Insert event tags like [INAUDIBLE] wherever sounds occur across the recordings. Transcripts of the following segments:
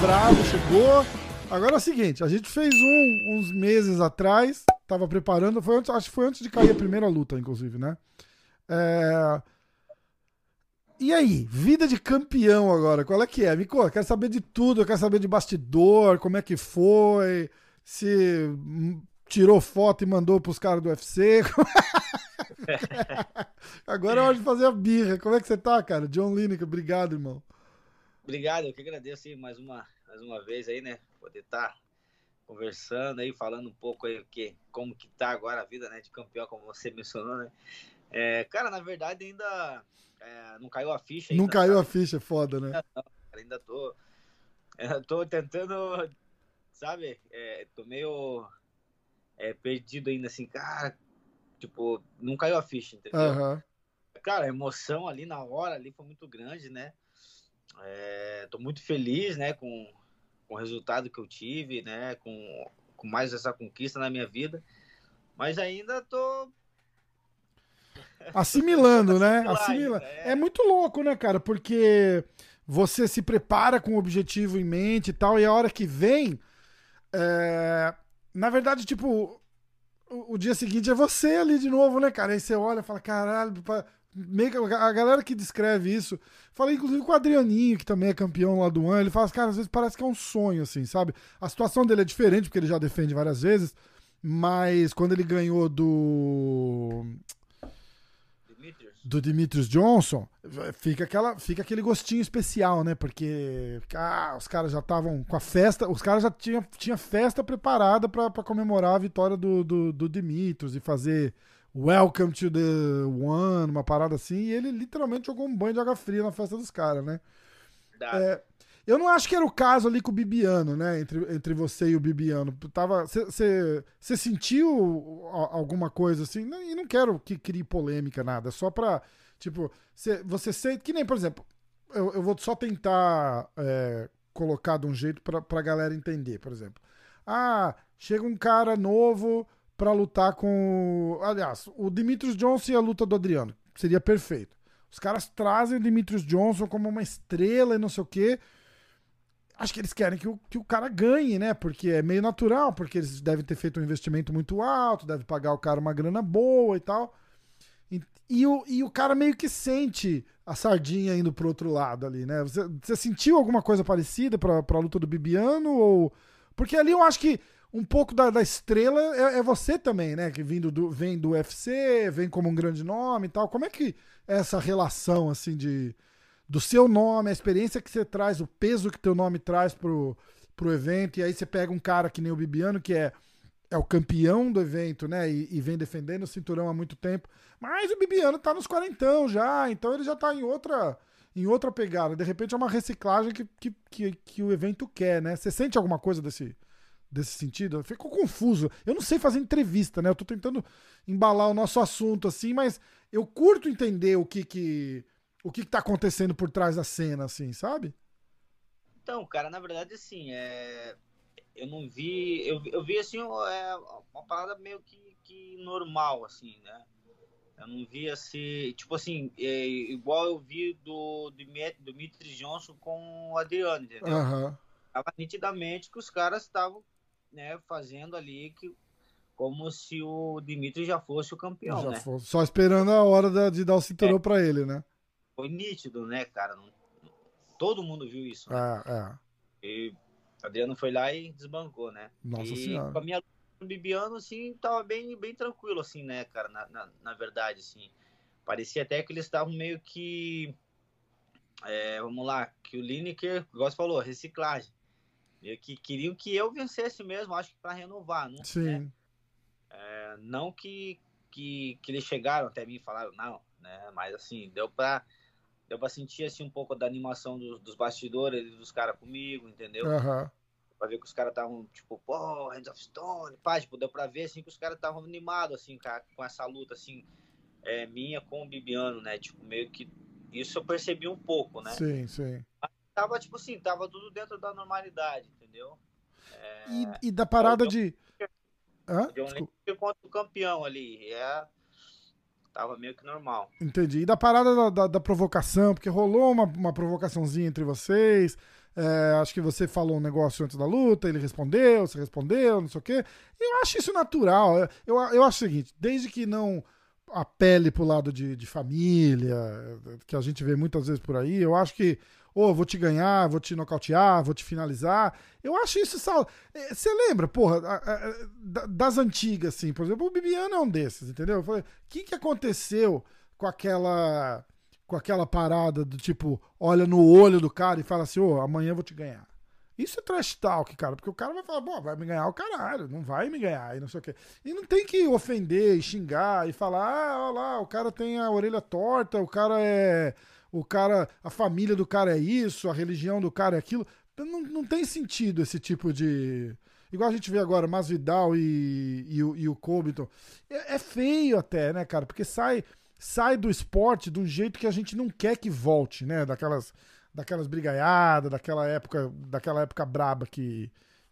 Bravo chegou. Agora é o seguinte, a gente fez um uns meses atrás, tava preparando, foi antes, acho que foi antes de cair a primeira luta, inclusive, né? É... E aí, vida de campeão agora, qual é que é? Eu quero saber de tudo, eu quero saber de bastidor, como é que foi, se tirou foto e mandou pros caras do UFC. [LAUGHS] agora é hora de fazer a birra. Como é que você tá, cara? John Lineker, obrigado, irmão. Obrigado, eu que agradeço aí mais uma, mais uma vez aí, né? Poder estar tá conversando aí, falando um pouco aí que, como que tá agora a vida, né, de campeão, como você mencionou, né? É, cara, na verdade ainda é, não caiu a ficha. Ainda, não caiu sabe? a ficha, é foda, né? Não, ainda tô, é, tô tentando, sabe? É, tô meio é, perdido ainda, assim, cara. Tipo, não caiu a ficha, entendeu? Uhum. Cara, a emoção ali na hora ali foi muito grande, né? É, tô muito feliz, né, com, com o resultado que eu tive, né, com, com mais essa conquista na minha vida. Mas ainda tô [LAUGHS] Assimilando, né? Assimila. É. é muito louco, né, cara? Porque você se prepara com o objetivo em mente e tal, e a hora que vem. É... Na verdade, tipo, o, o, dia seguinte é você ali de novo, né, cara? Aí você olha e fala, caralho, a galera que descreve isso, falei inclusive com o Adrianinho, que também é campeão lá do ano, ele fala, cara, às vezes parece que é um sonho, assim, sabe? A situação dele é diferente, porque ele já defende várias vezes, mas quando ele ganhou do do Demetrius Johnson, fica, aquela, fica aquele gostinho especial, né? Porque ah, os caras já estavam com a festa, os caras já tinham tinha festa preparada para comemorar a vitória do, do, do Demetrius e fazer Welcome to the One, uma parada assim, e ele literalmente jogou um banho de água fria na festa dos caras, né? É, eu não acho que era o caso ali com o Bibiano, né? Entre, entre você e o Bibiano. Você sentiu alguma coisa assim? E não quero que crie polêmica, nada. Só pra. Tipo, cê, você sente. Que nem, por exemplo, eu, eu vou só tentar é, colocar de um jeito pra, pra galera entender, por exemplo. Ah, chega um cara novo pra lutar com. Aliás, o Dimitrios Johnson e a luta do Adriano. Seria perfeito. Os caras trazem o Dimitrios Johnson como uma estrela e não sei o quê acho que eles querem que o, que o cara ganhe, né? Porque é meio natural, porque eles devem ter feito um investimento muito alto, deve pagar o cara uma grana boa e tal. E, e, o, e o cara meio que sente a sardinha indo pro outro lado ali, né? Você, você sentiu alguma coisa parecida pra, pra luta do Bibiano? Ou... Porque ali eu acho que um pouco da, da estrela é, é, você também, né? Que vindo do, vem do UFC, vem como um grande nome e tal. Como é que é essa relação, assim, de do seu nome, a experiência que você traz, o peso que teu nome traz pro, pro evento, e aí você pega um cara que nem o Bibiano, que é, é o campeão do evento, né? E, e vem defendendo o cinturão há muito tempo. Mas o Bibiano tá nos quarentão já, então ele já tá em outra em outra pegada. De repente é uma reciclagem que, que, que, que o evento quer, né? Você sente alguma coisa desse, desse sentido? Ficou confuso. Eu não sei fazer entrevista, né? Eu tô tentando embalar o nosso assunto assim, mas eu curto entender o que que o que, que tá acontecendo por trás da cena, assim, sabe? Então, cara, na verdade, assim, é... eu não vi. Eu, eu vi, assim, é... uma parada meio que, que normal, assim, né? Eu não vi assim, tipo assim, é, igual eu vi do, do Dimitri Johnson com o Adriano, entendeu? Uhum. Tava nitidamente que os caras estavam né, fazendo ali que, como se o Dimitri já fosse o campeão, já né? Fosse, só esperando a hora de dar o cinturão é. para ele, né? Foi nítido, né, cara? Não, todo mundo viu isso. Né? É, é. E Adriano foi lá e desbancou, né? Nossa e senhora. Com a minha Bibiano, assim, tava bem, bem tranquilo, assim, né, cara? Na, na, na verdade, assim. Parecia até que eles estavam meio que. É, vamos lá, que o Lineker, igual você falou, reciclagem. Meio que queriam que eu vencesse mesmo, acho que para renovar, não Sim. Né? É, não que, que, que eles chegaram até mim e falaram, não, né? Mas assim, deu para deu pra sentir assim, um pouco da animação dos, dos bastidores dos caras comigo, entendeu? Uhum. Pra ver que os caras estavam, tipo, pô, Hands of Stone, pá, tipo, deu pra ver assim que os caras estavam animados, assim, cara, com essa luta, assim, é, minha com o Bibiano, né? Tipo, meio que. Isso eu percebi um pouco, né? Sim, sim. Mas tava, tipo assim, tava tudo dentro da normalidade, entendeu? É... E, e, da parada de. Hã? John Lennon contra o campeão ali. É, tava meio que normal. Entendi. E da parada da, da, da provocação, porque rolou uma, uma provocaçãozinha entre vocês. É, acho que você falou um negócio antes da luta, ele respondeu, você respondeu, não sei o quê. Eu acho isso natural. Eu, eu acho o seguinte, desde que não apele pro lado de, de família, que a gente vê muitas vezes por aí, eu acho que ou oh, vou te ganhar, vou te nocautear, vou te finalizar. Eu acho isso sal. É, você lembra, porra, das antigas, assim, por exemplo, o Bibiano é um desses, entendeu? O que, que aconteceu com aquela com aquela parada do tipo, olha no olho do cara e fala assim, ô, oh, amanhã eu vou te ganhar. Isso é trash talk, cara, porque o cara vai falar, bom, vai me ganhar o caralho, não vai me ganhar e não sei o quê. E não tem que ofender e xingar e falar, ah, olha lá, o cara tem a orelha torta, o cara é. O cara, a família do cara é isso, a religião do cara é aquilo. Não, não tem sentido esse tipo de. Igual a gente vê agora, Masvidal e, e, e o. É, é feio até, né, cara? Porque sai sai do esporte do jeito que a gente não quer que volte, né? Daquelas, daquelas brigaiadas, daquela época, daquela época braba que,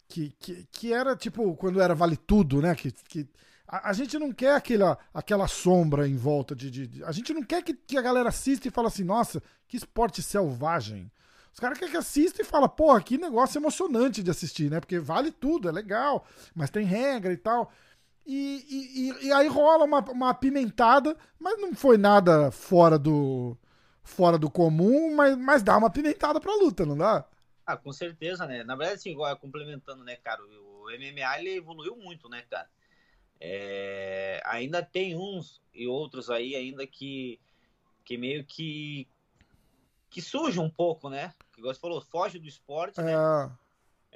que, que, que era tipo quando era vale tudo, né? Que, que a, a, gente não quer aquela, aquela sombra em volta de, de, de, A gente não quer que, que a galera assista e fala assim, nossa, que esporte selvagem. Os caras querem que assista e fala, porra, que negócio emocionante de assistir, né? Porque vale tudo, é legal, mas tem regra e tal. E, e, e, aí rola uma, uma apimentada, mas não foi nada fora do fora do comum, mas, mas dá uma apimentada pra luta, não dá? Ah, com certeza, né? Na verdade, assim, igual, complementando, né, cara, o MMA ele evoluiu muito, né, cara? É, ainda tem uns e outros aí ainda que, que meio que que surge um pouco, né? Que você falou, foge do esporte, né? É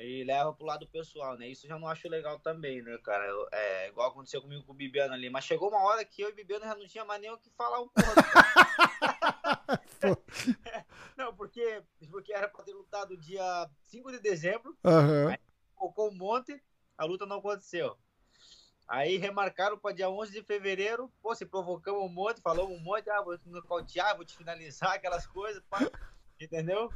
e leva pro lado pessoal, né? Isso eu já não acho legal também, né, cara? É igual aconteceu comigo com o Bibiano ali. Mas chegou uma hora que eu e o Bibiano já não tinha mais nem o que falar um pouco. [LAUGHS] [LAUGHS] não, porque, porque era pra ter lutado dia 5 de dezembro. Uhum. Aí colocou um monte, a luta não aconteceu. Aí remarcaram para dia 11 de fevereiro. Pô, se provocamos um monte, falou um monte, ah, vou te nocautear, vou te finalizar, [LAUGHS] aquelas coisas, pá, entendeu?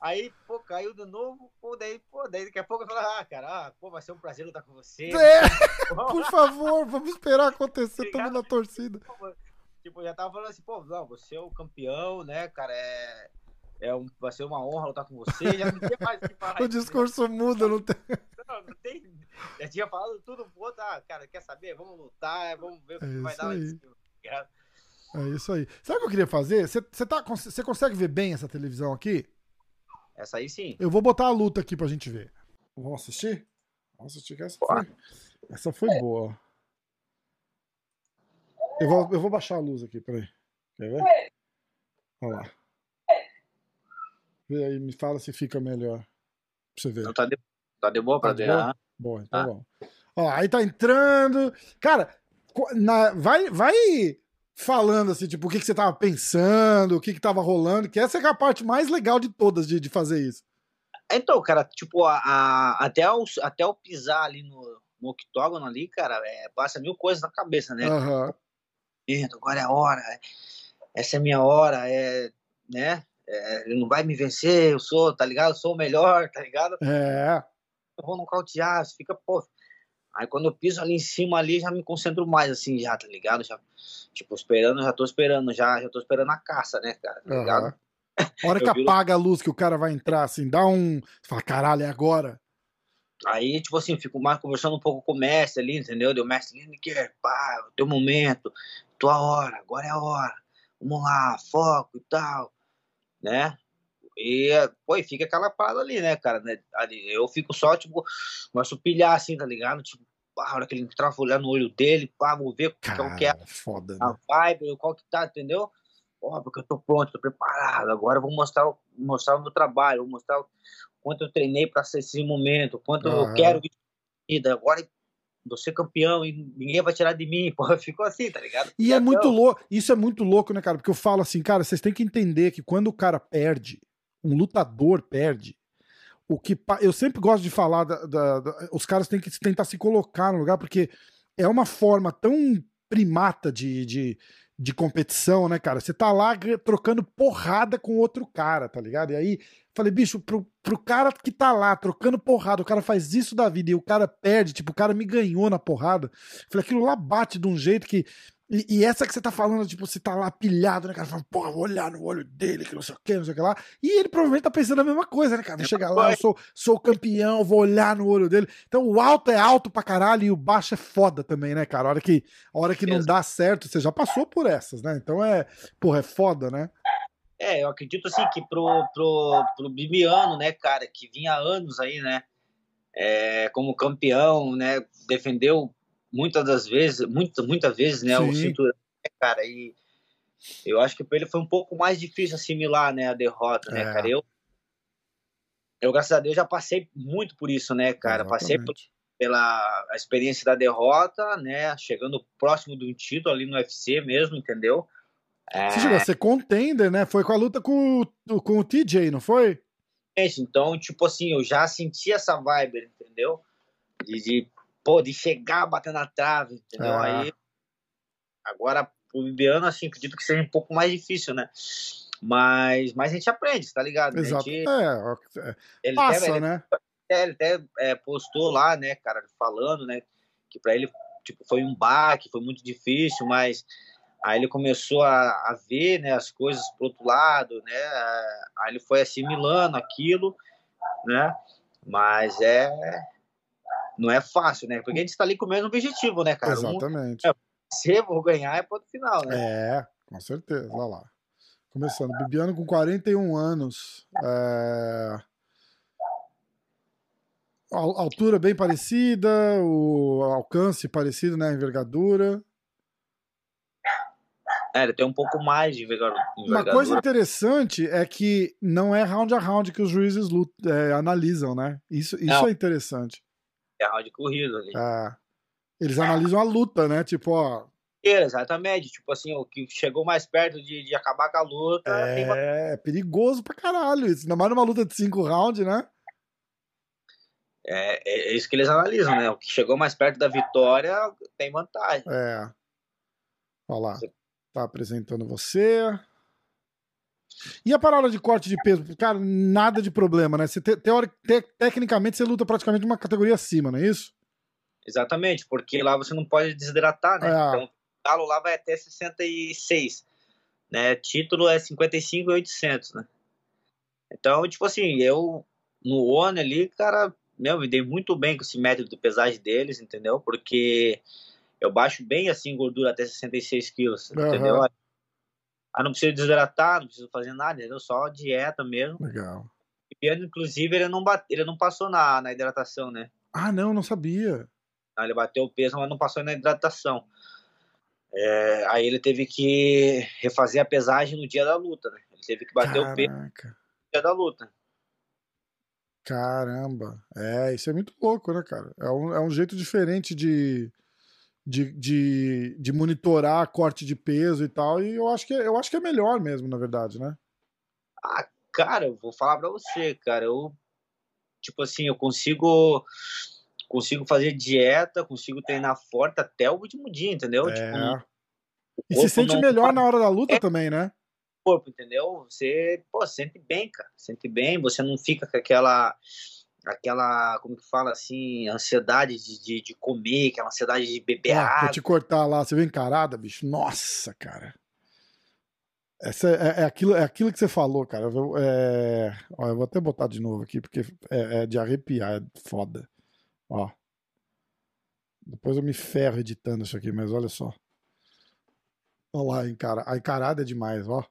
Aí, pô, caiu de novo, pô, daí, pô, daí daqui a pouco eu falo, ah, cara, ah, pô, vai ser um prazer lutar com você. É, [LAUGHS] por favor, vamos esperar acontecer, estamos na torcida. Tipo, já tava falando assim, pô, não, você é o campeão, né, cara, é, é um, vai ser uma honra lutar com você, já não tem mais o que falar. [LAUGHS] o discurso muda, não tem... Não, não tem, já tinha falado tudo pro outro, ah, cara, quer saber, vamos lutar, vamos ver o que é vai dar aí. Tá é isso aí. Sabe o que eu queria fazer? Você, tá, você consegue ver bem essa televisão aqui? Essa aí sim. Eu vou botar a luta aqui pra gente ver. Vamos assistir? Vamos assistir que essa foi, essa foi boa. Eu vou, eu vou baixar a luz aqui, peraí. Quer ver? Olha lá. Vê aí, me fala se fica melhor. Pra você ver. Então tá de, tá de boa pra tá ver. Boa? boa, então ah. bom. Ó, aí tá entrando. Cara, na, vai, vai falando assim, tipo, o que, que você tava pensando, o que que tava rolando, que essa é a parte mais legal de todas de, de fazer isso. Então, cara, tipo, a, a até, o, até o pisar ali no, no octógono ali, cara, é, passa mil coisas na cabeça, né? Uhum. Agora é a hora, é, essa é a minha hora, é, né? É, ele não vai me vencer, eu sou, tá ligado? Eu sou o melhor, tá ligado? É. Eu vou nocautear, você fica, pô, Aí quando eu piso ali em cima ali, já me concentro mais, assim, já, tá ligado? Já, tipo, esperando, já tô esperando, já, já tô esperando a caça, né, cara? Tá ligado? Uhum. [LAUGHS] A hora que apaga a luz que o cara vai entrar, assim, dá um. Você fala, caralho, é agora. Aí, tipo assim, fico mais conversando um pouco com o mestre ali, entendeu? Deu mestre Lineker, pá, o teu momento, tua hora, agora é a hora. Vamos lá, foco e tal, né? E, pô, e fica aquela parada ali, né, cara? Né? Ali, eu fico só, tipo, começo pilhar assim, tá ligado? Tipo, pá, a hora que ele entrar, vou olhar no olho dele, pá, vou ver Cara, qual que é foda, a né? vibe, qual que tá, entendeu? Ó, porque eu tô pronto, tô preparado. Agora eu vou mostrar, mostrar o meu trabalho, vou mostrar o quanto eu treinei para ser esse momento, quanto uhum. eu quero vida. Agora vou ser campeão e ninguém vai tirar de mim, [LAUGHS] porra, ficou assim, tá ligado? E é muito louco, isso é muito louco, né, cara? Porque eu falo assim, cara, vocês têm que entender que quando o cara perde, um lutador perde, o que eu sempre gosto de falar, da, da, da, os caras têm que tentar se colocar no lugar, porque é uma forma tão primata de, de, de competição, né, cara? Você tá lá trocando porrada com outro cara, tá ligado? E aí, falei, bicho, pro, pro cara que tá lá trocando porrada, o cara faz isso da vida e o cara perde, tipo, o cara me ganhou na porrada. Falei, aquilo lá bate de um jeito que e, e, essa que você tá falando, tipo, você tá lá pilhado, né, cara? Fala, porra, vou olhar no olho dele, que não sei o que, não sei o que lá. E ele provavelmente tá pensando a mesma coisa, né, cara? Vou chegar lá, eu sou, sou campeão, vou olhar no olho dele. Então o alto é alto pra caralho e o baixo é foda também, né, cara? A hora que, a hora que não dá certo, você já passou por essas, né? Então é, porra, é foda, né? É, eu acredito assim que pro, pro, pro Bibiano, né, cara, que vinha há anos aí, né, é, como campeão, né, defendeu muitas das vezes, muitas muitas vezes, né, Sim. o cinturão, né, cara, e eu acho que para ele foi um pouco mais difícil assimilar, né, a derrota, né, é. cara. Eu, eu, graças a Deus, já passei muito por isso, né, cara. Exatamente. Passei por, pela experiência da derrota, né, chegando próximo de um título ali no UFC mesmo, entendeu? É... Você chegou a ser contender, né? Foi com a luta com, com o TJ, não foi? Então, tipo assim, eu já senti essa vibe, entendeu? De, de pô, de chegar, bater na trave, entendeu? Ah. Aí, agora, o Bibiano, assim, acredito que seja um pouco mais difícil, né? Mas, mas a gente aprende, tá ligado? Exato. Gente, é, é, ele passa, até, né? Ele, ele até é, postou lá, né, cara, falando, né, que pra ele, tipo, foi um baque, foi muito difícil, mas aí ele começou a, a ver, né, as coisas pro outro lado, né, aí ele foi assimilando aquilo, né, mas é, não é fácil, né? Porque a gente está ali com o mesmo objetivo, né, cara? Exatamente. Um, é, se vou ganhar é ponto final, né? É, com certeza. Olha lá. Começando. Bibiano com 41 anos. É... Altura bem parecida, o alcance parecido, né? Envergadura. É, ele tem um pouco mais de envergadura. Uma coisa interessante é que não é round a round que os juízes é, analisam, né? Isso, isso é interessante é round corrido ali. Ah, eles analisam a luta, né? Tipo, ó. Exatamente, tipo assim, o que chegou mais perto de, de acabar com a luta. É, é perigoso pra caralho isso. Ainda mais numa luta de cinco rounds, né? É, é, é, isso que eles analisam, né? O que chegou mais perto da vitória tem vantagem. É. Olha lá. Tá apresentando você. E a parada de corte de peso? Cara, nada de problema, né? Você te, teori, te, tecnicamente você luta praticamente uma categoria acima, não é isso? Exatamente, porque lá você não pode desidratar, né? É. Então, o galo lá vai até 66, né? Título é 55 e 800, né? Então, tipo assim, eu no ONU ali, cara, meu, me dei muito bem com esse método de pesagem deles, entendeu? Porque eu baixo bem assim gordura até 66 quilos, uhum. entendeu? Ah, não preciso desidratar, não preciso fazer nada, entendeu? Só dieta mesmo. Legal. E inclusive, ele não, bate, ele não passou na, na hidratação, né? Ah, não, não sabia. Ah, ele bateu o peso, mas não passou na hidratação. É, aí ele teve que refazer a pesagem no dia da luta, né? Ele teve que bater Caraca. o peso no dia da luta. Caramba. É, isso é muito louco, né, cara? É um, é um jeito diferente de, de, de, de monitorar corte de peso e tal. E eu acho que, é, eu acho que é melhor mesmo, na verdade, né? Ah, cara, eu vou falar pra você, cara. Eu, tipo assim, eu consigo consigo fazer dieta, consigo treinar forte até o último dia, entendeu? É. Tipo, e se sente melhor na hora da luta é também, né? Corpo, entendeu? Você, pô, sente bem, cara. Sente bem, você não fica com aquela aquela, como que fala assim, ansiedade de, de, de comer, aquela ansiedade de beber ah, água. Vou te cortar lá, você vem encarada, bicho. Nossa, cara. Essa é, é, aquilo, é aquilo que você falou, cara. Eu, é... Ó, eu vou até botar de novo aqui, porque é, é de arrepiar, é foda. Ó. Depois eu me ferro editando isso aqui, mas olha só. Olha lá, encara... a encarada é demais, ó.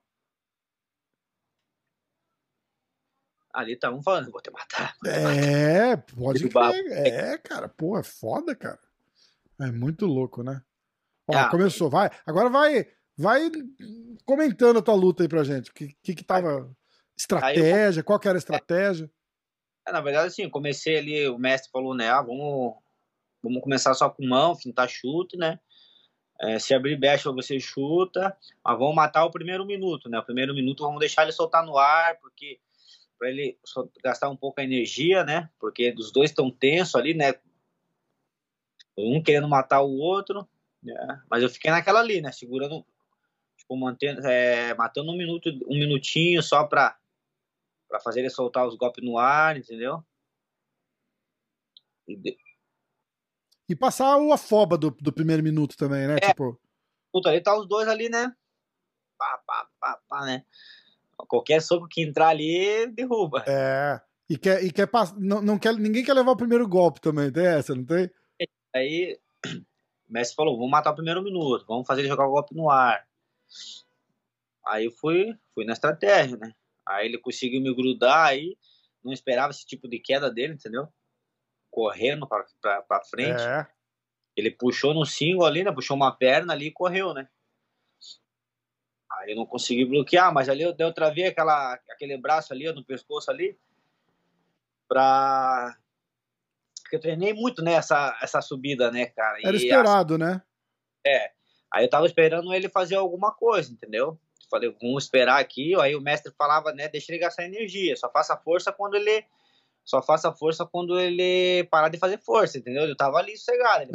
Ali tá um falando, vou te matar. É, pode É, cara, pô, é foda, cara. É muito louco, né? Ó, ah, começou, vai. Agora vai, vai comentando a tua luta aí pra gente. O que, que, que tava. Estratégia, eu... qual que era a estratégia? É, na verdade, assim, comecei ali, o mestre falou, né? Ah, vamos, vamos começar só com mão, fintar chute, né? É, se abrir brecha, você chuta, mas vamos matar o primeiro minuto, né? O primeiro minuto vamos deixar ele soltar no ar, porque para ele gastar um pouco a energia, né? Porque os dois estão tensos ali, né? Um querendo matar o outro, né? Mas eu fiquei naquela ali, né? Segurando, tipo, mantendo, é, matando um minuto, um minutinho só pra, pra fazer ele soltar os golpes no ar, entendeu? E de- E passar o afoba do, do primeiro minuto também, né? É. Tipo, Puta, ali tá os dois ali, né? Pá, pá, pá, pá, né? Qualquer soco que entrar ali, derruba. é. E quer, e quer pass... não, não quer, ninguém quer levar o primeiro golpe também, tem essa, não tem? Aí o Messi falou, vamos matar o primeiro minuto, vamos fazer ele jogar o golpe no ar. Aí eu fui, fui na estratégia, né? Aí ele conseguiu me grudar aí, não esperava esse tipo de queda dele, entendeu? Correndo pra, pra, pra frente. É. Ele puxou no single ali, né? Puxou uma perna ali e correu, né? Aí eu não consegui bloquear, mas ali eu, eu travei aquela, aquele braço ali, no pescoço ali, pra... Porque eu treinei muito, né, essa, subida, né, cara? Era E esperado, né? Aí eu tava esperando ele fazer alguma coisa, entendeu? Falei, vamos esperar aqui. Aí o mestre falava, né, deixa ele gastar energia, só faça força quando ele... Só faça força quando ele parar de fazer força, entendeu? Eu tava ali sossegado, ele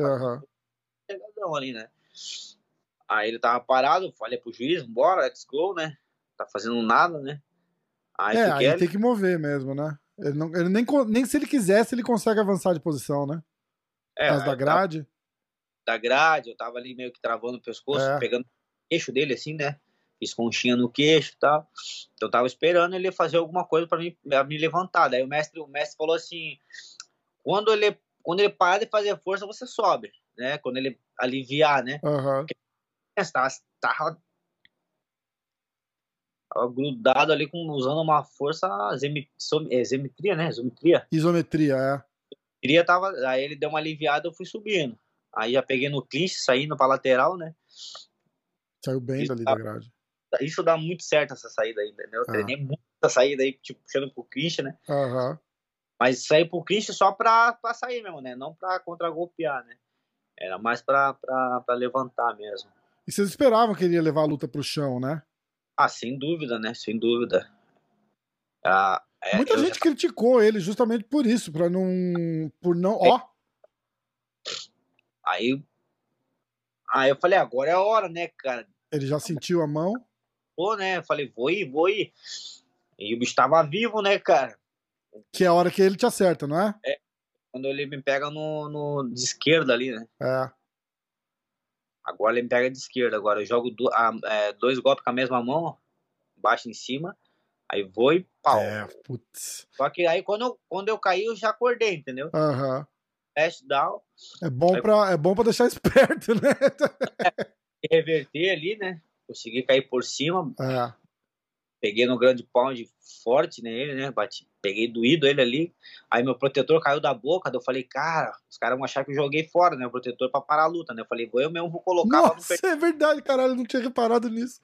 pegadão ali, né? Aí ele tava parado, falei pro juiz, bora, let's go, né? Tá fazendo nada, né? Aí É, aí ali, tem que mover mesmo, né? Ele, não, ele nem, nem se ele quisesse, ele consegue avançar de posição, né? É, da aí eu tava grade. da grade, eu tava ali meio que travando o pescoço, É. pegando o queixo dele, assim, né? Fiz conchinha no queixo e tal. Então eu tava esperando ele fazer alguma coisa pra mim pra me levantar. Daí o mestre, o mestre falou assim: quando ele, quando ele parar de fazer força, você sobe, né? Quando ele aliviar, né? Aham. Mas Tava, tava, tava grudado ali com, usando uma força zemi, som- é, zemetria, né? Zometria. Isometria, é. Queria tava, aí ele deu uma aliviada, eu fui subindo. Aí já peguei no clinch, saindo pra lateral, né? Saiu bem Isso dali da grade. Isso dá muito certo essa saída aí, entendeu? Eu Ah. treinei muito essa saída aí, tipo, puxando pro clinch, né? Aham. Mas sair pro clinch só pra, pra sair mesmo, né? Não pra contra-golpear, né? Era mais pra, pra, pra levantar mesmo. E vocês esperavam que ele ia levar a luta pro chão, né? Ah, sem dúvida, né? Sem dúvida. Ah, é, Muita gente criticou ele justamente por isso, pra não. Por não. Ó, Aí, aí eu falei, agora é a hora, né, cara? ele já sentiu a mão. Pô, né? Eu falei, vou ir, vou ir. E o bicho tava vivo, né, cara? Que é a hora que ele te acerta, não é? Quando ele me pega no, no de esquerda ali, né? É. Agora ele me pega de esquerda. Agora eu jogo do- a- é, dois golpes com a mesma mão, baixo em cima. Aí vou e pau. É, putz. Só que aí quando eu, quando eu caí, eu já acordei, entendeu? Aham. Dash down, É bom Aí- pra, é bom pra deixar esperto, né? [LAUGHS] reverter ali, né? Consegui cair por cima, É. peguei no grande pound forte nele, né? Bati, peguei doído ele ali. Aí meu protetor caiu da boca, eu falei, cara, os caras vão achar que eu joguei fora, né? O protetor pra parar a luta, né? Eu falei, vou eu mesmo vou colocar Nossa, é verdade, caralho, eu não tinha reparado nisso.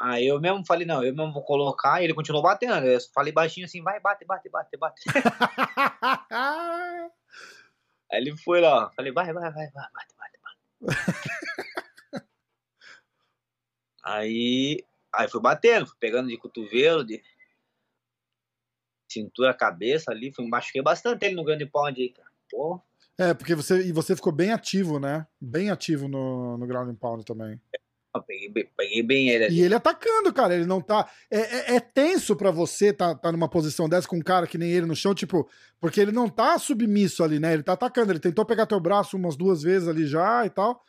Aí eu mesmo falei, não, eu mesmo vou colocar, e ele continuou batendo. Eu falei baixinho assim, vai, bate, bate, bate, bate. [LAUGHS] Aí ele foi lá, falei, vai, vai, vai, vai, bate, bate, bate. [LAUGHS] aí, aí fui batendo, fui pegando de cotovelo, de cintura, cabeça ali, fui, machuquei bastante ele no grande pound aí, cara. Pô, É, porque você, e você ficou bem ativo, né? Bem ativo no, no Ground and Pound também. eu peguei, bem- peguei bem ele ali. E ele atacando, cara, ele não tá. É, é- é tenso pra você tá, tá numa posição dessa com um cara que nem ele no chão, tipo, porque ele não tá submisso ali, né? Ele tá atacando, ele tentou pegar teu braço umas duas vezes ali já e tal.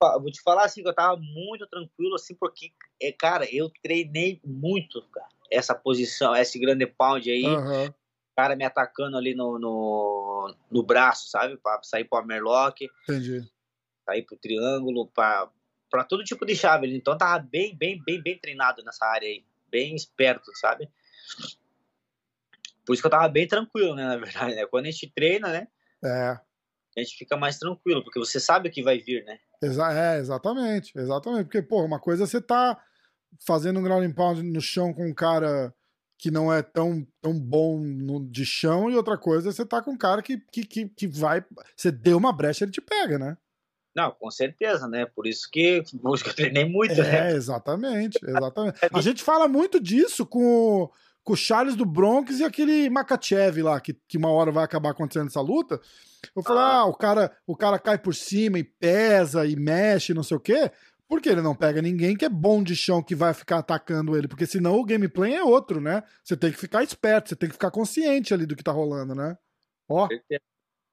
Vou te falar assim que eu tava muito tranquilo, assim, porque, é, cara, eu treinei muito, cara, essa posição, esse grande pound aí. O cara me atacando ali no, no, no braço, sabe? Pra sair pro Amerlock, Entendi. sair pro triângulo, pra, pra todo tipo de chave. Então tava bem, bem, bem, bem treinado nessa área aí. Bem esperto, sabe? Por isso que eu tava bem tranquilo, né? Na verdade, né? Quando a gente treina, né? É. A gente fica mais tranquilo, porque você sabe o que vai vir, né? Exa é, exatamente, exatamente. Porque, pô, uma coisa é você tá fazendo um ground and pound no chão com um cara que não é tão, tão bom no, de chão, e outra coisa é você tá com um cara que, que, que, que vai. Você deu uma brecha, ele te pega, né? Não, com certeza, né? Por isso que, eu treinei muito, né? É, exatamente, exatamente. [LAUGHS] A gente fala muito disso com, com o Charles do Bronx e aquele Makachev lá, que, que uma hora vai acabar acontecendo essa luta. Eu falo, Ah. ah, o cara, o cara cai por cima e pesa e mexe, não sei o quê. Porque ele não pega ninguém que é bom de chão que vai ficar atacando ele. Porque senão o gameplay é outro, né? Você tem que ficar esperto, você tem que ficar consciente ali do que tá rolando, né? Ó. O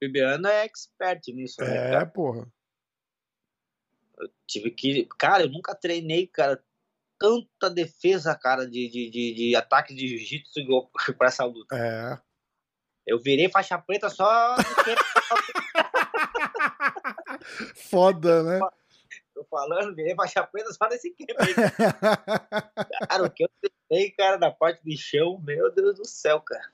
Bibiano é expert nisso, né? É, porra. Eu tive que. Cara, eu nunca treinei, cara, tanta defesa, cara, de, de, de, de ataque de jiu-jitsu [LAUGHS] pra essa luta. É. Eu virei faixa preta só. [LAUGHS] Foda, né? Tô falando, virei faixa preta só nesse game. [LAUGHS] cara, o que eu tentei, cara, na parte de chão, meu Deus do céu, cara.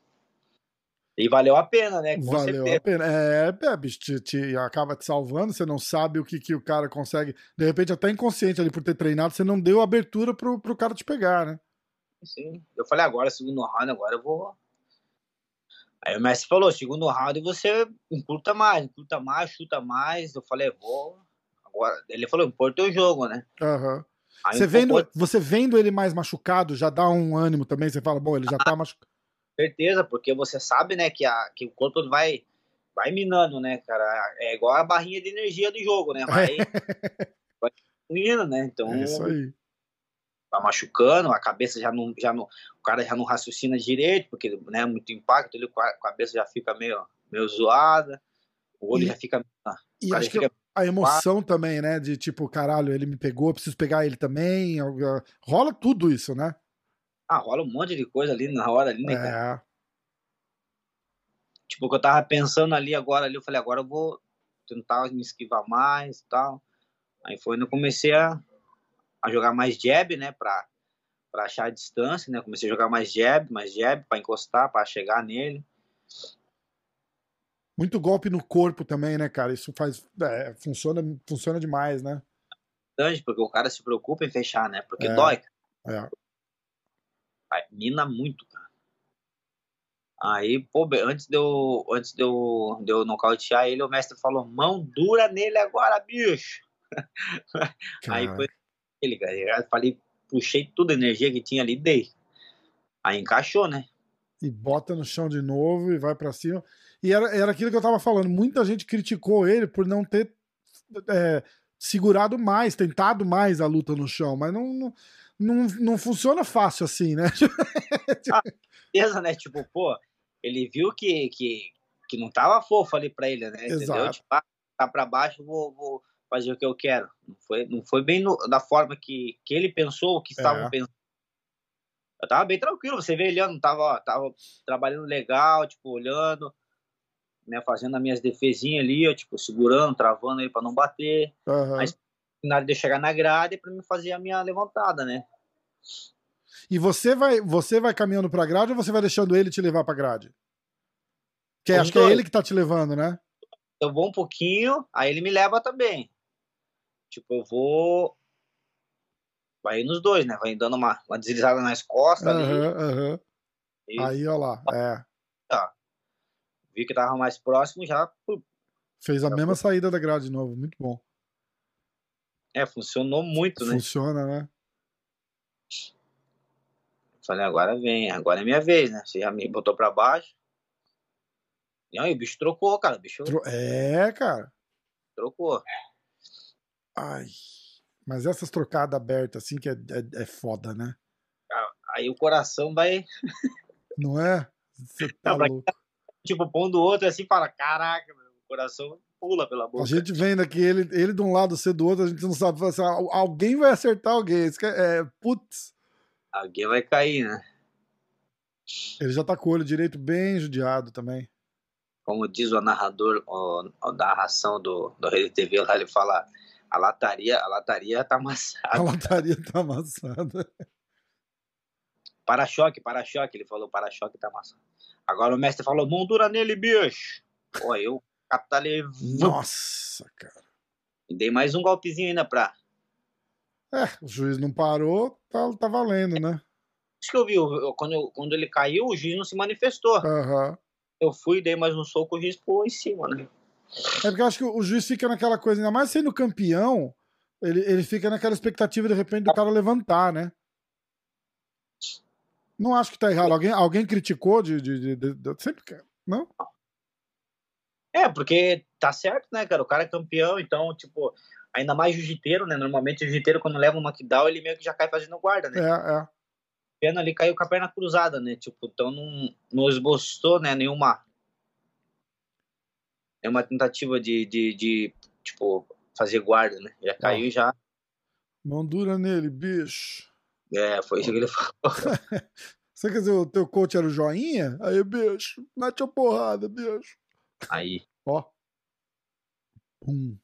E valeu a pena, né? Com valeu certeza. a pena. É, é bicho, te, te, acaba te salvando, você não sabe o que, que o cara consegue. De repente, até inconsciente ali por ter treinado, você não deu abertura pro, pro cara te pegar, né? Sim. Eu falei, agora, segundo round, agora eu vou. Aí o mestre falou, segundo round você encurta mais, encurta mais, chuta mais. Eu falei, vou. Agora, ele falou, importa o jogo, né? Aham. Uhum. Você, vendo, você vendo ele mais machucado, já dá um ânimo também? Você fala, bom, ele já tá machucado certeza, porque você sabe, né, que, a, que o corpo vai, vai minando, né, cara? É igual a barrinha de energia do jogo, né? Vai, [LAUGHS] vai diminuindo, né? Então. É isso aí. Vai machucando, a cabeça já não, já não. O cara já não raciocina direito, porque, né, muito impacto, ele, a cabeça já fica meio, meio zoada, o olho e, já fica. E acho fica... que a emoção também, né? De tipo, caralho, ele me pegou, preciso pegar ele também. Rola tudo isso, né? Ah, rola um monte de coisa ali na hora ali, né, é. Tipo, o que eu tava pensando ali agora, ali, eu falei, agora eu vou tentar me esquivar mais e tal. Aí foi quando eu comecei a, a jogar mais jab, né, pra, pra achar a distância, né? Comecei a jogar mais jab, mais jab, pra encostar, pra chegar nele. Muito golpe no corpo também, né, cara? Isso faz. É, funciona, funciona demais, né? Porque o cara se preocupa em fechar, né? Porque é, dói. É mina muito, cara. Aí, pô, antes de eu, antes de eu, de eu nocautear ele, o mestre falou: mão dura nele agora, bicho. [LAUGHS] Aí foi ele, cara. Eu falei, puxei toda a energia que tinha ali dei. Aí encaixou, né? E bota no chão de novo e vai para cima. E era, era aquilo que eu tava falando. Muita gente criticou ele por não ter é, segurado mais, tentado mais a luta no chão, mas não, não não, não funciona fácil assim, né? [LAUGHS] ah, certeza, né? Tipo, pô, ele viu que, que, que não tava fofo ali pra ele, né? Exato. Entendeu? Tipo, ah, tá pra baixo, vou, vou fazer o que eu quero. Não foi, não foi bem no, da forma que, que ele pensou, que estavam é. pensando. Eu tava bem tranquilo, você vê ele, não tava, ó, tava trabalhando legal, tipo, olhando, né, fazendo as minhas defesinhas ali, ó, tipo, segurando, travando aí pra não bater. Uhum. Mas na hora de eu chegar na grade para me fazer a minha levantada, né? E você vai, você vai caminhando pra grade ou você vai deixando ele te levar pra grade? Que acho que é ele que tá te levando, né? Eu vou um pouquinho, aí ele me leva também. Tipo, eu vou. Vai nos dois, né? Vai dando uma, uma deslizada nas costas uhum, ali. Uhum. E... Aí, ó lá, é. Tá. Vi que tava mais próximo, já. Fez a já mesma foi. saída da grade de novo, muito bom. É, funcionou muito, né? Funciona, né? Falei, agora vem, agora é minha vez, né? Você já me botou pra baixo. E aí, o bicho trocou, cara. O bicho... É, cara. Trocou. Ai. Mas essas trocadas abertas, assim, que é, é, é foda, né? Aí o coração vai. Não é? Você tá Não, louco. Tipo, pondo outro assim, fala: caraca, meu, o coração pula pela boca. A gente vendo aqui ele, ele de um lado, você do outro, a gente não sabe. Assim, alguém vai acertar alguém. É, é, putz. Alguém vai cair, né? Ele já tá com o olho direito bem judiado também. Como diz o narrador, o, a narração do, do Rede TV lá, ele fala: a lataria, a lataria tá amassada. A lataria tá amassada. [LAUGHS] Para-choque, para-choque, ele falou: para-choque tá amassado. Agora o mestre falou: moldura nele, bicho. Pô, eu Capitale. Nossa, cara. E dei mais um golpezinho ainda pra. É, o juiz não parou, tá, tá valendo, né? Isso que eu vi, eu, quando, eu, quando ele caiu, o juiz não se manifestou. Uhum. Eu fui, dei mais um soco, o juiz pulou em cima, né? É porque eu acho que o juiz fica naquela coisa, ainda mais sendo campeão, ele, ele fica naquela expectativa de repente do cara levantar, né? Não acho que tá errado. Alguém, alguém criticou de, de, de, de sempre não? É, porque tá certo, né, cara? O cara é campeão, então, tipo, Ainda mais jiu-jiteiro, né? Normalmente o jiu-jiteiro, quando leva um knockdown, ele meio que já cai fazendo guarda, né? É, é. Pena ali caiu com a perna cruzada, né? Tipo, então não, não esboçou, né? Nenhuma. Nenhuma tentativa de, de, de tipo, fazer guarda, né? Já caiu já. Mão dura nele, bicho. É, foi isso que ele falou. [LAUGHS] Você quer dizer, o teu coach era o joinha? Aí, bicho, mete a porrada, bicho. Aí. Ó. Pum.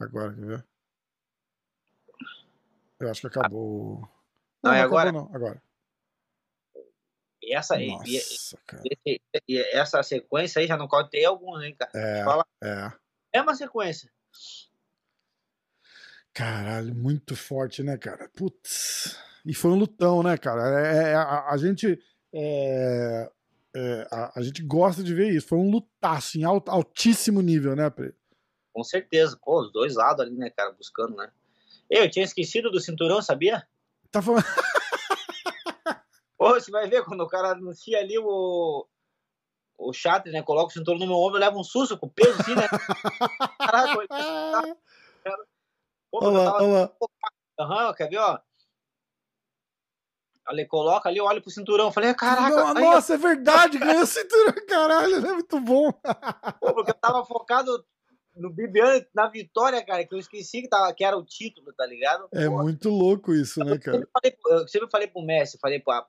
Agora, quer ver? Eu acho que acabou. Não, é acabou agora? não. Agora. Essa, Nossa, e- e- e essa sequência aí já não cortei alguns, hein, cara? É, Fala, é. é uma sequência. Caralho, muito forte, né, cara? Putz. E foi um lutão, né, cara? É, é, a, a gente. é, é, a, a gente gosta de ver isso. Foi um lutaço em alt- altíssimo nível, né, Pre? Com certeza. Pô, os dois lados ali, né, cara, buscando, né? Eu tinha esquecido do cinturão, sabia? Tá falando. [LAUGHS] Pô, você vai ver quando o cara anuncia ali o. O chat, né? Coloca o cinturão no meu ombro, leva um susto com o peso assim, né? Caraca, [LAUGHS] Olha lá, olha lá. Aham, quer ver, ó? Ali, coloca ali, olha pro cinturão. Falei, "Ah, caraca, Não, nossa, é verdade, ganhou cinturão, caralho, né? Muito bom. [LAUGHS] pô, porque eu tava focado no Bibiano, na vitória, cara, que eu esqueci que, tava, que era o título, tá ligado? É Pô, muito louco isso, né, eu, cara? sempre falei, eu sempre falei pro Messi, falei pra,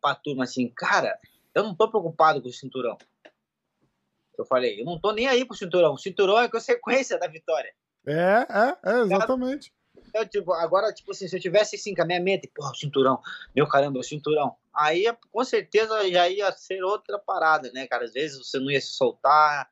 pra turma assim, cara, eu não tô preocupado com o cinturão. Eu falei, eu não tô nem aí pro cinturão. O cinturão é consequência da vitória. É, é, é, exatamente. Então, tipo, agora, tipo assim, se eu tivesse assim com a minha mente, pô, o cinturão, meu caramba, o cinturão. Aí, com certeza, já ia ser outra parada, né, cara? Às vezes você não ia se soltar.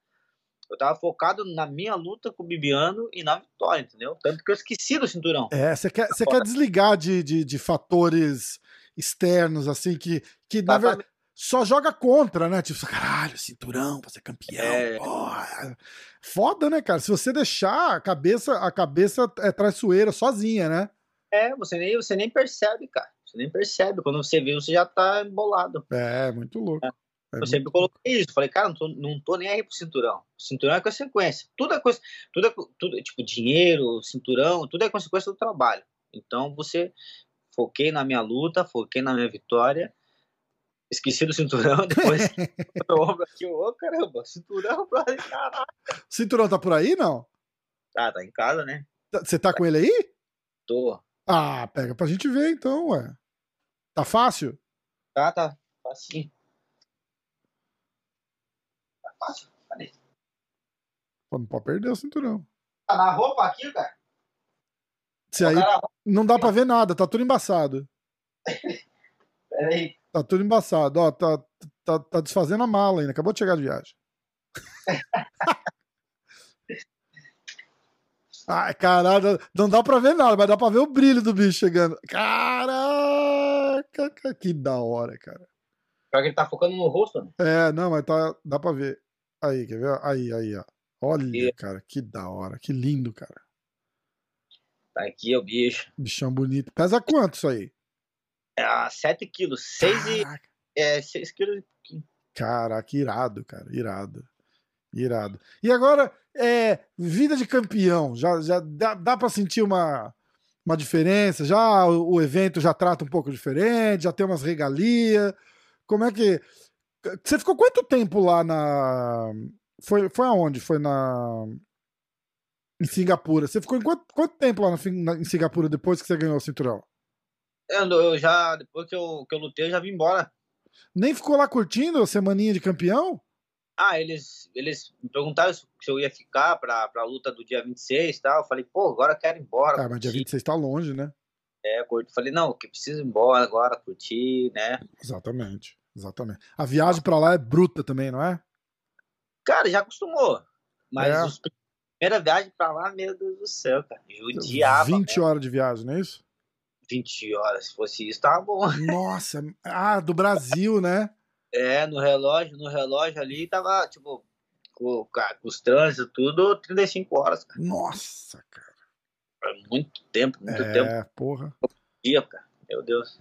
Eu tava focado na minha luta com o Bibiano e na vitória, entendeu? Tanto que eu esqueci do cinturão. É, você quer, você quer desligar de, de, de fatores externos, assim, que, que na verdade. Só joga contra, né? Tipo, caralho, cinturão pra ser campeão. É. porra. Foda, né, cara? Se você deixar a cabeça, a cabeça é traiçoeira sozinha, né? É, você nem, você nem percebe, cara. Você nem percebe. Quando você vê, você já tá embolado. É, muito louco. É Eu muito- sempre coloquei isso. Falei, cara, não tô, não tô nem aí pro cinturão. Cinturão é consequência. Tudo é coisa. Tudo é, tudo, tipo, dinheiro, cinturão, tudo é consequência do trabalho. Então você foquei na minha luta, foquei na minha vitória. Esqueci do cinturão, [LAUGHS] depois meu ombro aqui, ô caramba, cinturão, [LAUGHS] brother, caralho. Cinturão tá por aí, não? Ah, tá em casa, né? Tá- Você tá com ele aí? Tô. Ah, pega pra gente ver então, ué. Tá fácil? Tá, tá. Facinho. Tá fácil. Cadê? Pô, não pode perder o cinturão. Tá na roupa aqui, cara? Se aí não dá pra ver nada, tá tudo embaçado. [LAUGHS] Peraí. Tá tudo embaçado. Ó, tá, tá, tá desfazendo a mala ainda. Acabou de chegar de viagem. [LAUGHS] Ai, caralho, não dá pra ver nada, mas dá pra ver o brilho do bicho chegando. Caraca, cara, que da hora, cara. Pior que ele tá focando no rosto, né? É, não, mas tá, dá pra ver. Aí, quer ver? Aí, aí, ó. Olha, cara, que da hora, que lindo, cara. Tá aqui, o bicho. Bichão bonito. Pesa quanto isso aí? É 7 quilos. 6 e. É, 6 quilos e pouquinho. Caraca, irado, cara, irado. Irado. E agora, é, vida de campeão, já, já dá, dá para sentir uma, uma diferença? Já o, o evento já trata um pouco diferente, já tem umas regalias. Como é que. Você ficou quanto tempo lá na. Foi, foi aonde? Foi na. Em Singapura. Você ficou em quanto, quanto tempo lá na, na- em Singapura depois que você ganhou o cinturão? Eu, eu já, depois que eu, que eu lutei, eu já vim embora. Nem ficou lá curtindo a semaninha de campeão? Ah, eles, eles me perguntaram se eu ia ficar pra, pra luta do dia 26 e tal. Eu falei, pô, agora eu quero ir embora. Ah, mas dia curtir. 26 tá longe, né? É, curto. Falei, não, que preciso ir embora agora, curtir, né? Exatamente, exatamente. A viagem pra lá é bruta também, não é? Cara, já acostumou. Mas É. os, primeira viagem pra lá, meu Deus do céu, cara. Judiava. 20 horas de viagem, não é isso? 20 horas. Se fosse isso, tava bom. [LAUGHS] Nossa, ah, do Brasil, né? É, no relógio, no relógio ali tava, tipo, com, com os trânsitos, tudo, 35 horas, cara. Nossa, cara. É Muito tempo, muito tempo. É, porra. Dia, cara. Meu Deus.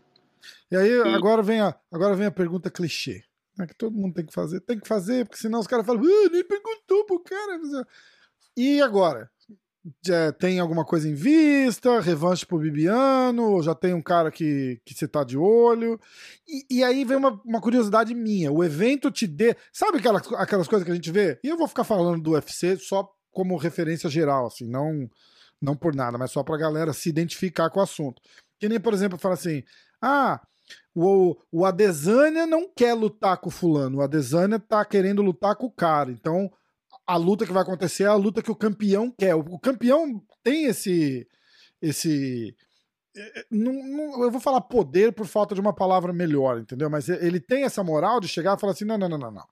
E aí, E- agora vem a, agora vem a pergunta clichê. Né, que todo mundo tem que fazer. Tem que fazer, porque senão os caras falam, ah, nem perguntou pro cara. E agora? Já tem alguma coisa em vista? Revanche pro Bibiano? Já tem um cara que, que você tá de olho? E, e aí vem uma, uma, curiosidade minha. O evento te dê. Sabe aquelas, aquelas coisas que a gente vê? E eu vou ficar falando do UFC só como referência geral, assim, não, não por nada, mas só pra galera se identificar com o assunto. Que nem, por exemplo, fala assim: ah, o, o Adesanya não quer lutar com o fulano, o Adesanya tá querendo lutar com o cara. Então, a luta que vai acontecer é a luta que o campeão quer. O, campeão tem esse. esse é, é, não, não, eu vou falar poder por falta de uma palavra melhor, entendeu? Mas ele tem essa moral de chegar e falar assim: não, não, não, não, não.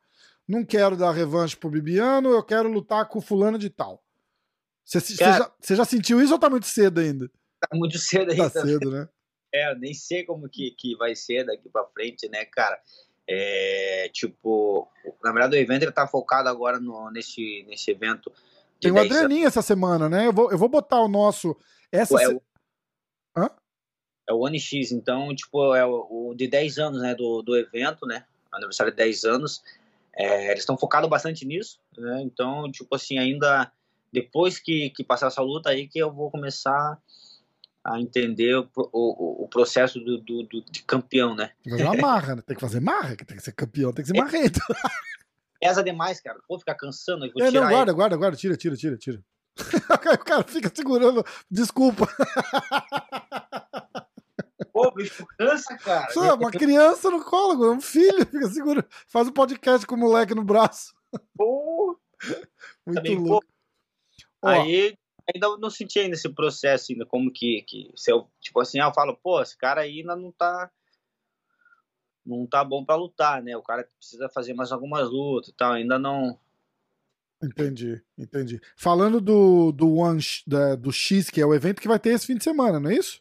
Não quero dar revanche pro Bibiano, eu quero lutar com o fulano de tal. Você, já, você já sentiu isso ou tá muito cedo ainda? Tá muito cedo ainda. Tá cedo, né? É, eu nem sei como que, que vai ser daqui pra frente, né, cara? É, tipo, na verdade o evento ele tá focado agora no, nesse, nesse evento. Tem o Adrianinho essa semana, né? Eu vou, eu vou botar o nosso. Essa é, se... o, Hã? é o One X, então, tipo, é o, o, de 10 anos, né, do, do evento, né? Aniversário de 10 anos. É, eles estão focados bastante nisso, né? Então, tipo assim, ainda depois que, que passar essa luta aí que eu vou começar a entender o, o, o processo do, do, do, de campeão, né? Fazer uma marra, né? Tem que fazer marra, tem que ser campeão, tem que ser é. marrento. Pesa demais, cara. Vou ficar cansando. Vou é, não, guarda, guarda, guarda, tira, tira, tira, tira. [LAUGHS] o cara fica segurando. Desculpa. Pô, bicho, cansa, cara. Só, uma criança no colo, é um filho, fica segurando. Faz um podcast com o moleque no braço. Pô. Muito Também, louco. Pô, aí, ainda não senti ainda esse processo ainda, como que, que se eu, tipo assim, eu falo, pô, esse cara aí ainda não tá não tá bom para lutar, né? O cara precisa fazer mais algumas lutas e tal, ainda não Entendi, entendi. Falando do, do One da, do X, que é o evento que vai ter esse fim de semana, não é isso?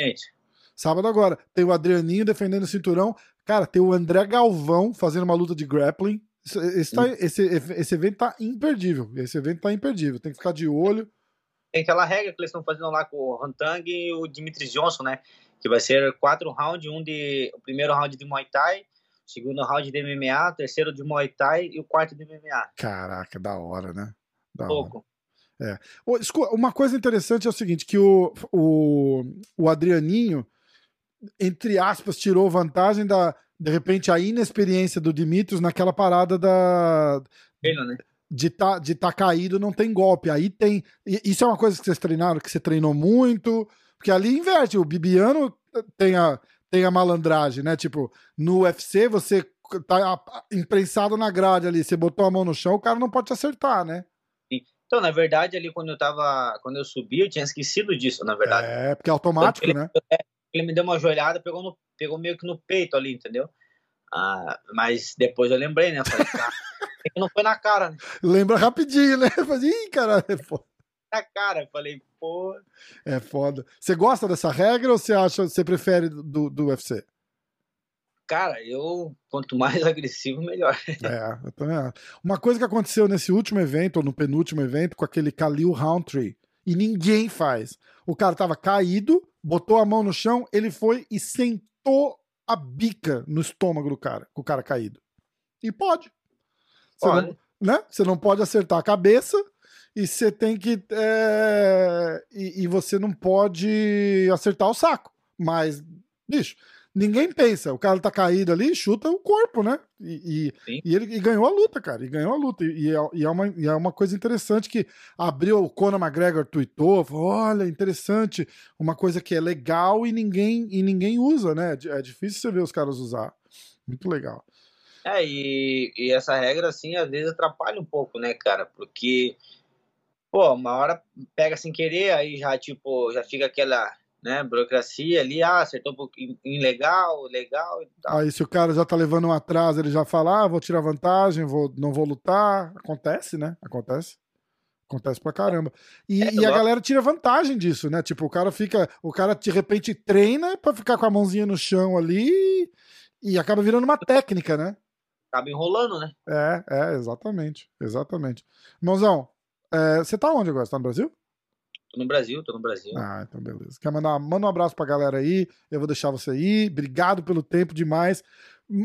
Gente. Sábado agora. Tem o Adrianinho defendendo o cinturão. Cara, tem o André Galvão fazendo uma luta de grappling. Esse, tá, esse, esse evento tá imperdível. Esse evento tá imperdível. Tem que ficar de olho tem aquela regra que eles estão fazendo lá com o Hantang e o Dimitri Johnson, né? Que vai ser quatro rounds, um de o primeiro round de Muay Thai, o segundo round de MMA, o terceiro de Muay Thai e o quarto de MMA. Caraca, da hora, né? Da Pouco. Hora. É. Uma coisa interessante é o seguinte, que o, o, o Adrianinho, entre aspas, tirou vantagem da, de repente, a inexperiência do Dimitrios naquela parada da... Ele, né? De tá, de tá caído não tem golpe. Aí tem. Isso é uma coisa que vocês treinaram, que você treinou muito. Porque ali inverte. O Bibiano tem a, tem a malandragem, né? Tipo, no UFC você tá imprensado na grade ali, você botou a mão no chão, o cara não pode te acertar, né? Então, na verdade, ali quando eu tava. Quando eu subi, eu tinha esquecido disso, na verdade. É, porque é automático, ele, né? Ele me deu uma joelhada, pegou, no, pegou meio que no peito ali, entendeu? Ah, mas depois eu lembrei, né? Eu falei, [LAUGHS] cara. Não foi na cara, né? Lembra rapidinho, né? Eu falei, ih, caralho, é foda. Na cara, eu falei, pô. É foda. Você gosta dessa regra ou você acha, você prefere do, do UFC? Cara, eu, quanto mais [LAUGHS] agressivo, melhor. É, eu também acho. Uma coisa que aconteceu nesse último evento, ou no penúltimo evento, com aquele Khalil Roundtree, e ninguém faz. O cara tava caído, botou a mão no chão, ele foi e sentou a bica no estômago do cara, com o cara caído. E pode. Você não, né? Você não pode acertar a cabeça e você tem que. É... E, e, você não pode acertar o saco. Mas, bicho, ninguém pensa. O cara tá caído ali, chuta o corpo, né? E, e, e ele e ganhou a luta, cara. E ganhou a luta. E, é, é, uma, e é uma coisa interessante que abriu o Conor McGregor tweetou, falou, olha, interessante, uma coisa que é legal e ninguém, e ninguém usa, né? É difícil você ver os caras usar. Muito legal. É, e, e essa regra, assim, às vezes atrapalha um pouco, né, cara? Porque, pô, uma hora pega sem querer, aí já, tipo, já fica aquela, né, burocracia ali, ah, acertou um pouquinho legal, legal e tal. Aí se o cara já tá levando um atraso, ele já fala, ah, vou tirar vantagem, vou, não vou lutar. Acontece, né? Acontece. Acontece pra caramba. E, é, e a galera tira vantagem disso, né? Tipo, o cara fica. O cara de repente treina pra ficar com a mãozinha no chão ali e acaba virando uma técnica, né? Acaba enrolando, né? É, é, exatamente. Exatamente. Mãozão, é, você tá onde agora? Você tá no Brasil? Tô no Brasil, tô no Brasil. Ah, então beleza. Quer mandar manda um abraço pra galera aí. Eu vou deixar você aí. Obrigado pelo tempo demais.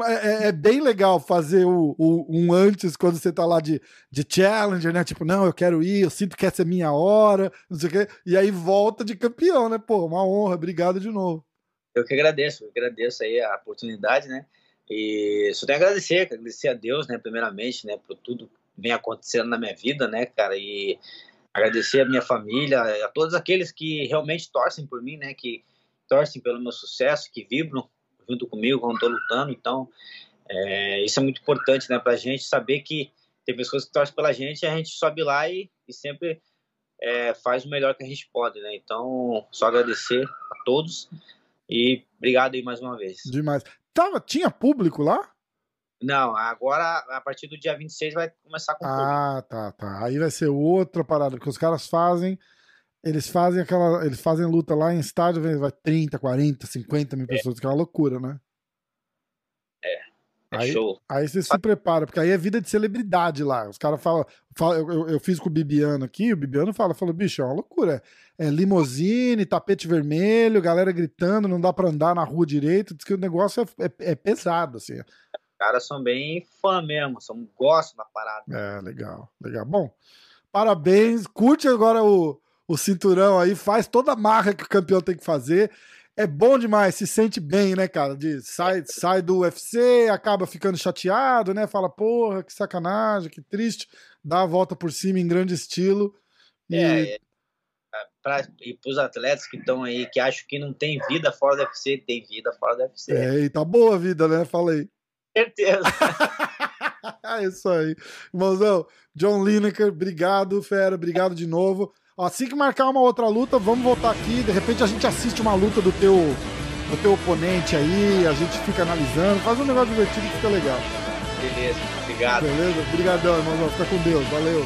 é, é, bem legal fazer o, o, um antes quando você tá lá de, de challenger, né? Tipo, não, eu quero ir, eu sinto que essa é minha hora, não sei o quê. E aí volta de campeão, né? Pô, uma honra, obrigado de novo. Eu que agradeço, eu agradeço aí a oportunidade, né? E só tenho a agradecer, agradecer a Deus, né, primeiramente, né, por tudo que vem acontecendo na minha vida, né, cara, e agradecer a minha família, a todos aqueles que realmente torcem por mim, né, que torcem pelo meu sucesso, que vibram junto comigo quando estou lutando. Então, é, isso é muito importante, né, para a gente saber que tem pessoas que torcem pela gente e a gente sobe lá e, e sempre é, faz o melhor que a gente pode, né? Então, só agradecer a todos e obrigado aí mais uma vez. Demais. Tava, tinha público lá? Não, agora a partir do dia 26 vai começar com Ah, tá, tá. Aí vai ser outra parada, que os caras fazem. Eles fazem aquela. Eles fazem luta lá em estádio, vai 30, 40, 50 mil é. pessoas, que é uma loucura, né? É. Aí, show. Aí você se prepara, porque aí é vida de celebridade lá. Os caras falam. falam eu, eu, fiz com o Bibiano aqui, o Bibiano fala, fala, bicho, é uma loucura. É, é limousine, tapete vermelho, galera gritando, não dá pra andar na rua direito. Diz que o negócio é, é, é pesado, assim. Os caras são bem fã mesmo, são, gostam da parada. É, legal, legal. Bom, parabéns. Curte agora o, o cinturão aí, faz toda a marra que o campeão tem que fazer é bom demais, se sente bem, né, cara? De, sai, sai do UFC, acaba ficando chateado, né? Fala, porra, que sacanagem, que triste. Dá a volta por cima em grande estilo. E... É, é pra, e pros atletas que estão aí, que acham que não tem vida fora do UFC, tem vida fora do UFC. É, e tá boa a vida, né? Falei. Certeza. [LAUGHS] é isso aí. Irmãozão, John Lineker, obrigado, fera, obrigado de novo. Assim que marcar uma outra luta, vamos voltar aqui. De repente a gente assiste uma luta do teu, do teu oponente aí, a gente fica analisando, faz um negócio divertido que fica legal. Beleza, obrigado. Beleza? Obrigadão, irmãozão. Fica com Deus. Valeu.